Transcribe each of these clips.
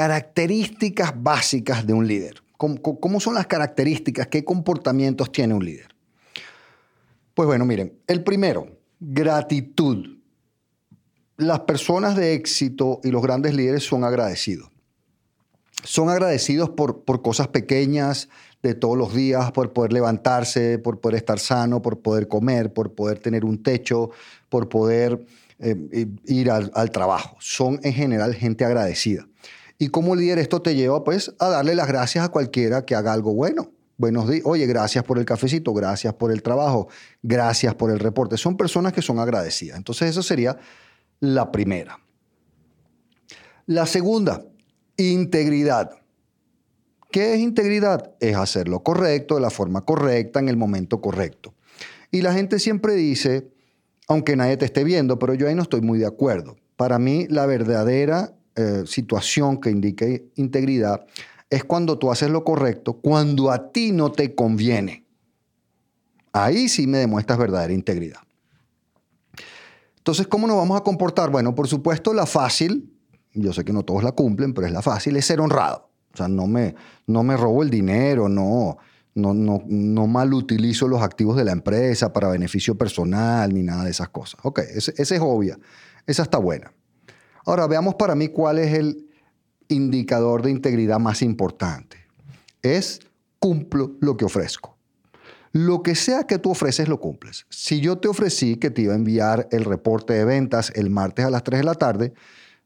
características básicas de un líder. ¿Cómo, son las características? ¿Qué comportamientos tiene un líder? Pues bueno, miren, el primero, gratitud. Las personas de éxito y los grandes líderes son agradecidos. Son agradecidos por, por cosas pequeñas de todos los días, por poder levantarse, por poder estar sano, por poder comer, por poder tener un techo, por poder eh, ir al, al trabajo. Son en general gente agradecida. Y como líder esto te lleva pues a darle las gracias a cualquiera que haga algo bueno. Buenos días, oye, gracias por el cafecito, gracias por el trabajo, gracias por el reporte. Son personas que son agradecidas. Entonces eso sería la primera. La segunda, integridad. ¿Qué es integridad? Es hacer lo correcto, de la forma correcta, en el momento correcto. Y la gente siempre dice, aunque nadie te esté viendo, pero yo ahí no estoy muy de acuerdo. Para mí la verdadera eh, situación que indique integridad es cuando tú haces lo correcto, cuando a ti no te conviene. Ahí sí me demuestras verdadera integridad. Entonces, ¿cómo nos vamos a comportar? Bueno, por supuesto, la fácil, yo sé que no todos la cumplen, pero es la fácil, es ser honrado. O sea, no me, no me robo el dinero, no, no, no, no mal utilizo los activos de la empresa para beneficio personal ni nada de esas cosas. Ok, esa es obvia, esa está buena. Ahora veamos para mí cuál es el indicador de integridad más importante. Es cumplo lo que ofrezco. Lo que sea que tú ofreces, lo cumples. Si yo te ofrecí que te iba a enviar el reporte de ventas el martes a las 3 de la tarde,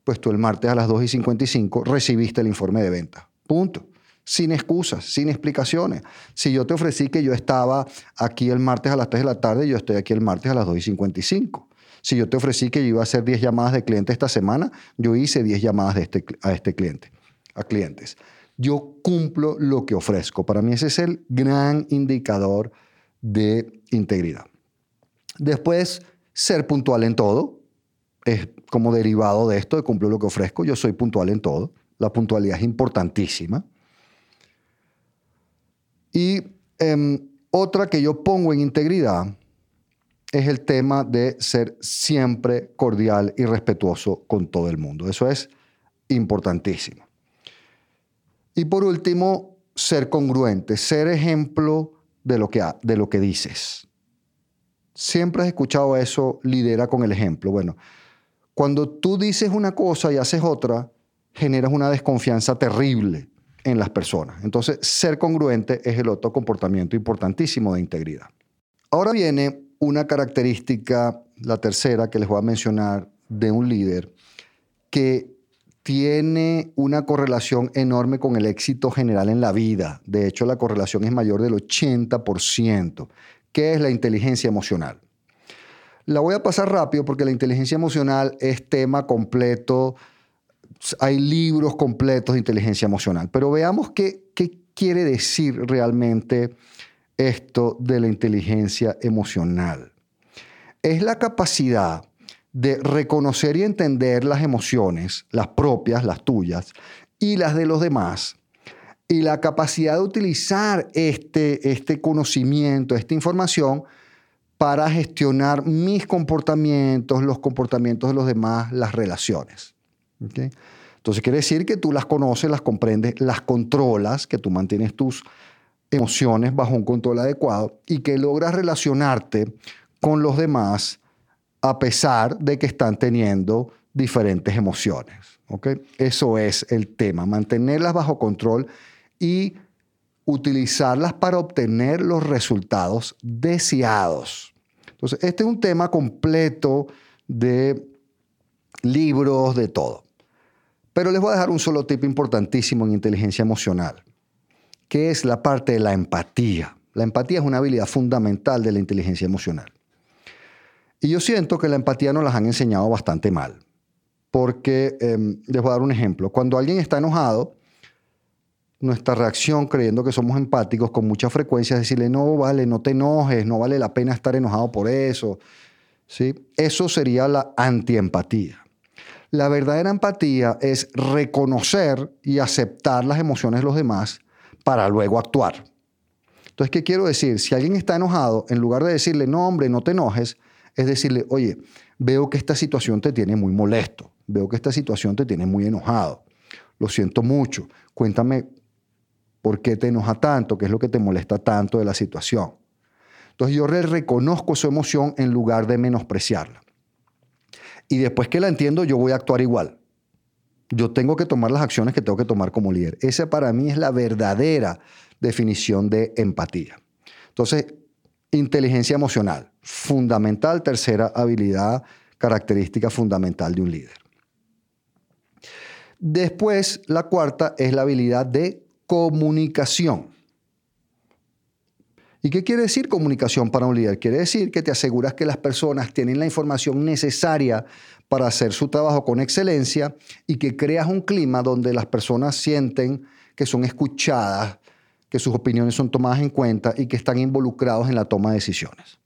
pues tú el martes a las 2 y 55 recibiste el informe de venta. Punto. Sin excusas, sin explicaciones. Si yo te ofrecí que yo estaba aquí el martes a las 3 de la tarde, yo estoy aquí el martes a las 2 y 55. Si yo te ofrecí que iba a hacer 10 llamadas de cliente esta semana, yo hice 10 llamadas de este, a este cliente, a clientes. Yo cumplo lo que ofrezco. Para mí ese es el gran indicador de integridad. Después, ser puntual en todo. Es como derivado de esto, de cumplir lo que ofrezco. Yo soy puntual en todo. La puntualidad es importantísima. Y em, otra que yo pongo en integridad es el tema de ser siempre cordial y respetuoso con todo el mundo. Eso es importantísimo. Y por último, ser congruente, ser ejemplo de lo que, de lo que dices. Siempre has escuchado eso, lidera con el ejemplo. Bueno, cuando tú dices una cosa y haces otra, generas una desconfianza terrible en las personas. Entonces, ser congruente es el otro comportamiento importantísimo de integridad. Ahora viene una característica, la tercera que les voy a mencionar, de un líder que tiene una correlación enorme con el éxito general en la vida. De hecho, la correlación es mayor del 80%, que es la inteligencia emocional. La voy a pasar rápido porque la inteligencia emocional es tema completo. Hay libros completos de inteligencia emocional. Pero veamos qué, qué quiere decir realmente esto de la inteligencia emocional. Es la capacidad de reconocer y entender las emociones, las propias, las tuyas, y las de los demás, y la capacidad de utilizar este, este conocimiento, esta información, para gestionar mis comportamientos, los comportamientos de los demás, las relaciones. Entonces quiere decir que tú las conoces, las comprendes, las controlas, que tú mantienes tus emociones bajo un control adecuado y que logras relacionarte con los demás a pesar de que están teniendo diferentes emociones. Eso es el tema, mantenerlas bajo control y utilizarlas para obtener los resultados deseados. Entonces, este es un tema completo de libros, de todo. Pero les voy a dejar un solo tip importantísimo en inteligencia emocional que es la parte de la empatía. La empatía es una habilidad fundamental de la inteligencia emocional. Y yo siento que la empatía nos las han enseñado bastante mal. Porque, em, les voy a dar un ejemplo, cuando alguien está enojado, nuestra reacción creyendo que somos empáticos con mucha frecuencia es decirle, no, vale, no te enojes, no vale la pena estar enojado por eso. ¿Sí? Eso sería la antiempatía. La verdadera empatía es reconocer y aceptar las emociones de los demás para luego actuar. Entonces, ¿qué quiero decir? Si alguien está enojado, en lugar de decirle, no, hombre, no te enojes, es decirle, oye, veo que esta situación te tiene muy molesto, veo que esta situación te tiene muy enojado, lo siento mucho, cuéntame por qué te enoja tanto, qué es lo que te molesta tanto de la situación. Entonces yo reconozco su emoción en lugar de menospreciarla. Y después que la entiendo, yo voy a actuar igual. Yo tengo que tomar las acciones que tengo que tomar como líder. Esa para mí es la verdadera definición de empatía. Entonces, inteligencia emocional, fundamental, tercera habilidad, característica fundamental de un líder. Después, la cuarta es la habilidad de comunicación. ¿Y qué quiere decir comunicación para un líder? Quiere decir que te aseguras que las personas tienen la información necesaria para hacer su trabajo con excelencia y que creas un clima donde las personas sienten que son escuchadas, que sus opiniones son tomadas en cuenta y que están involucrados en la toma de decisiones.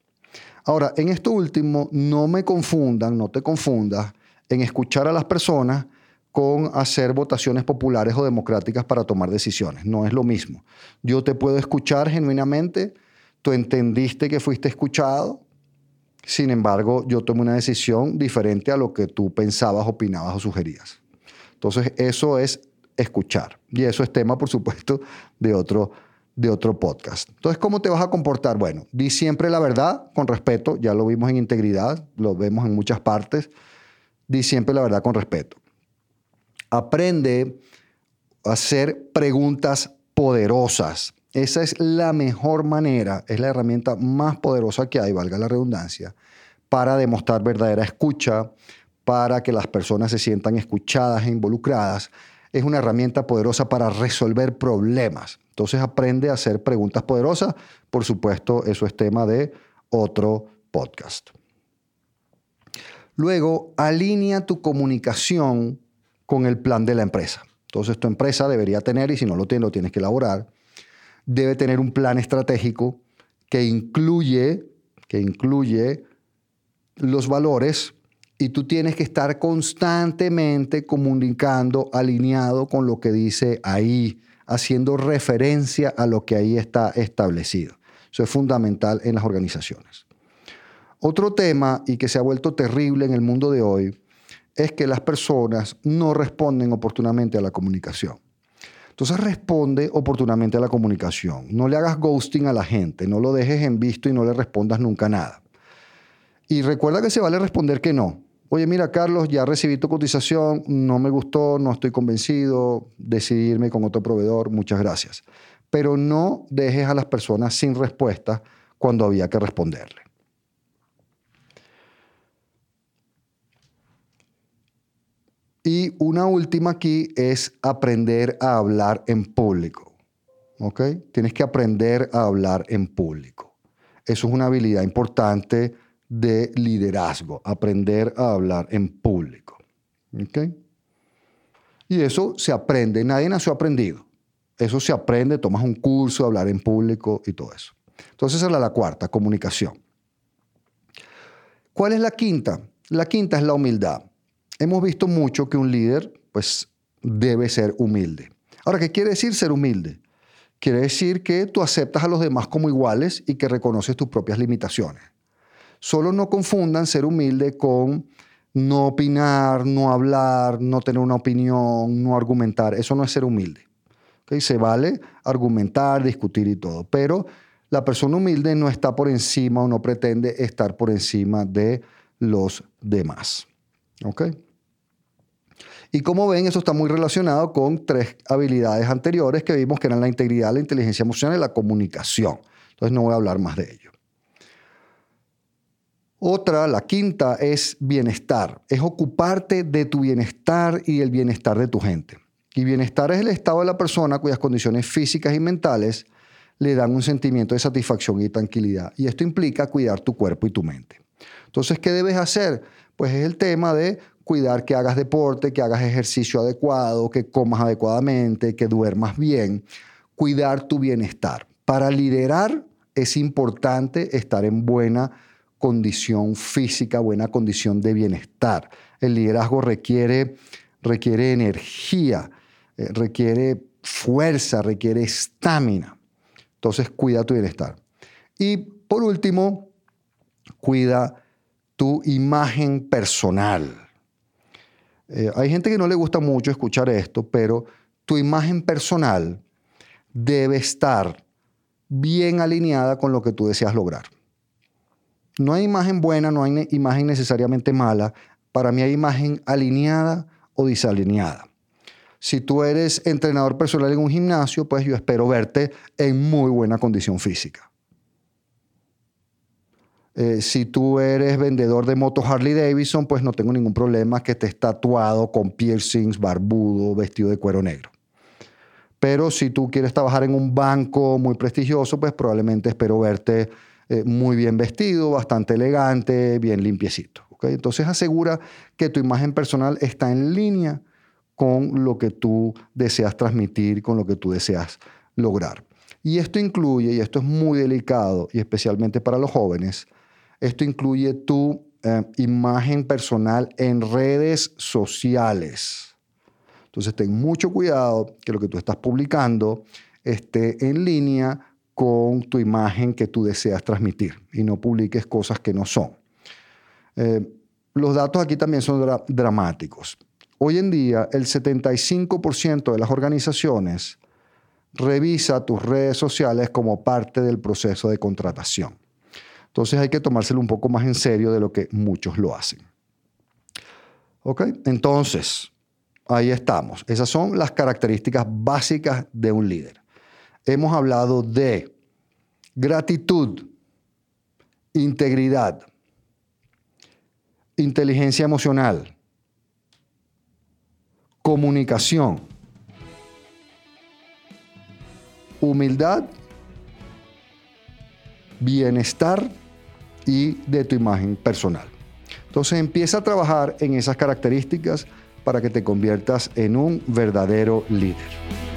Ahora, en esto último, no me confundan, no te confundas en escuchar a las personas con hacer votaciones populares o democráticas para tomar decisiones. No es lo mismo. Yo te puedo escuchar genuinamente tú entendiste que fuiste escuchado, sin embargo, yo tomé una decisión diferente a lo que tú pensabas, opinabas o sugerías. Entonces, eso es escuchar. Y eso es tema, por supuesto, de otro, de otro podcast. Entonces, ¿cómo te vas a comportar? Bueno, di siempre la verdad con respeto. Ya lo vimos en integridad, lo vemos en muchas partes. Di siempre la verdad con respeto. Aprende a hacer preguntas poderosas. Esa es la mejor manera, es la herramienta más poderosa que hay, valga la redundancia, para demostrar verdadera escucha, para que las personas se sientan escuchadas e involucradas. Es una herramienta poderosa para resolver problemas. Entonces aprende a hacer preguntas poderosas. Por supuesto, eso es tema de otro podcast. Luego, alinea tu comunicación con el plan de la empresa. Entonces, tu empresa debería tener, y si no lo tiene, lo tienes que elaborar, debe tener un plan estratégico que incluye, que incluye los valores y tú tienes que estar constantemente comunicando, alineado con lo que dice ahí, haciendo referencia a lo que ahí está establecido. Eso es fundamental en las organizaciones. Otro tema, y que se ha vuelto terrible en el mundo de hoy, es que las personas no responden oportunamente a la comunicación. Entonces responde oportunamente a la comunicación. No le hagas ghosting a la gente, no lo dejes en visto y no le respondas nunca nada. Y recuerda que se vale responder que no. Oye, mira, Carlos, ya recibí tu cotización, no me gustó, no estoy convencido, decidirme con otro proveedor, muchas gracias. Pero no dejes a las personas sin respuesta cuando había que responderle. Y una última aquí es aprender a hablar en público. ¿Ok? Tienes que aprender a hablar en público. Eso es una habilidad importante de liderazgo, aprender a hablar en público. ¿Ok? Y eso se aprende, nadie nació aprendido. Eso se aprende, tomas un curso, hablar en público y todo eso. Entonces, esa es la cuarta, comunicación. ¿Cuál es la quinta? La quinta es la humildad hemos visto mucho que un líder pues debe ser humilde. Ahora, ¿qué quiere decir ser humilde? Quiere decir que tú aceptas a los demás como iguales y que reconoces tus propias limitaciones. Solo no confundan ser humilde con no opinar, no hablar, no tener una opinión, no argumentar. Eso no es ser humilde. Se vale argumentar, discutir y todo, pero la persona humilde no está por encima o no pretende estar por encima de los demás. ¿Ok? Y como ven, eso está muy relacionado con tres habilidades anteriores que vimos que eran la integridad, la inteligencia emocional y la comunicación. Entonces no voy a hablar más de ello. Otra, la quinta, es bienestar. Es ocuparte de tu bienestar y el bienestar de tu gente. Y bienestar es el estado de la persona cuyas condiciones físicas y mentales le dan un sentimiento de satisfacción y tranquilidad. Y esto implica cuidar tu cuerpo y tu mente. Entonces, ¿qué debes hacer? Pues es el tema de cuidar que hagas deporte, que hagas ejercicio adecuado, que comas adecuadamente, que duermas bien, cuidar tu bienestar. Para liderar es importante estar en buena condición física, buena condición de bienestar. El liderazgo requiere, requiere energía, eh, requiere fuerza, requiere estamina. Entonces, cuida tu bienestar. Y por último, cuida tu imagen personal. Eh, hay gente que no le gusta mucho escuchar esto, pero tu imagen personal debe estar bien alineada con lo que tú deseas lograr. No hay imagen buena, no hay imagen necesariamente mala. Para mí hay imagen alineada o desalineada. Si tú eres entrenador personal en un gimnasio, pues yo espero verte en muy buena condición física. Eh, si tú eres vendedor de motos Harley Davidson, pues no tengo ningún problema que estés tatuado con piercings, barbudo, vestido de cuero negro. Pero si tú quieres trabajar en un banco muy prestigioso, pues probablemente espero verte eh, muy bien vestido, bastante elegante, bien limpiecito. Entonces asegura que tu imagen personal está en línea con lo que tú deseas transmitir, con lo que tú deseas lograr. Y esto incluye, y esto es muy delicado, y especialmente para los jóvenes, esto incluye tu eh, imagen personal en redes sociales. Entonces ten mucho cuidado que lo que tú estás publicando esté en línea con tu imagen que tú deseas transmitir y no publiques cosas que no son. Eh, los datos aquí también son dramáticos. Hoy en día el 75% de las organizaciones revisa tus redes sociales como parte del proceso de contratación. Entonces hay que tomárselo un poco más en serio de lo que muchos lo hacen. ¿Ok? Entonces, ahí estamos. Esas son las características básicas de un líder. Hemos hablado de gratitud, integridad, inteligencia emocional, comunicación, humildad bienestar y de tu imagen personal. Entonces empieza a trabajar en esas características para que te conviertas en un verdadero líder.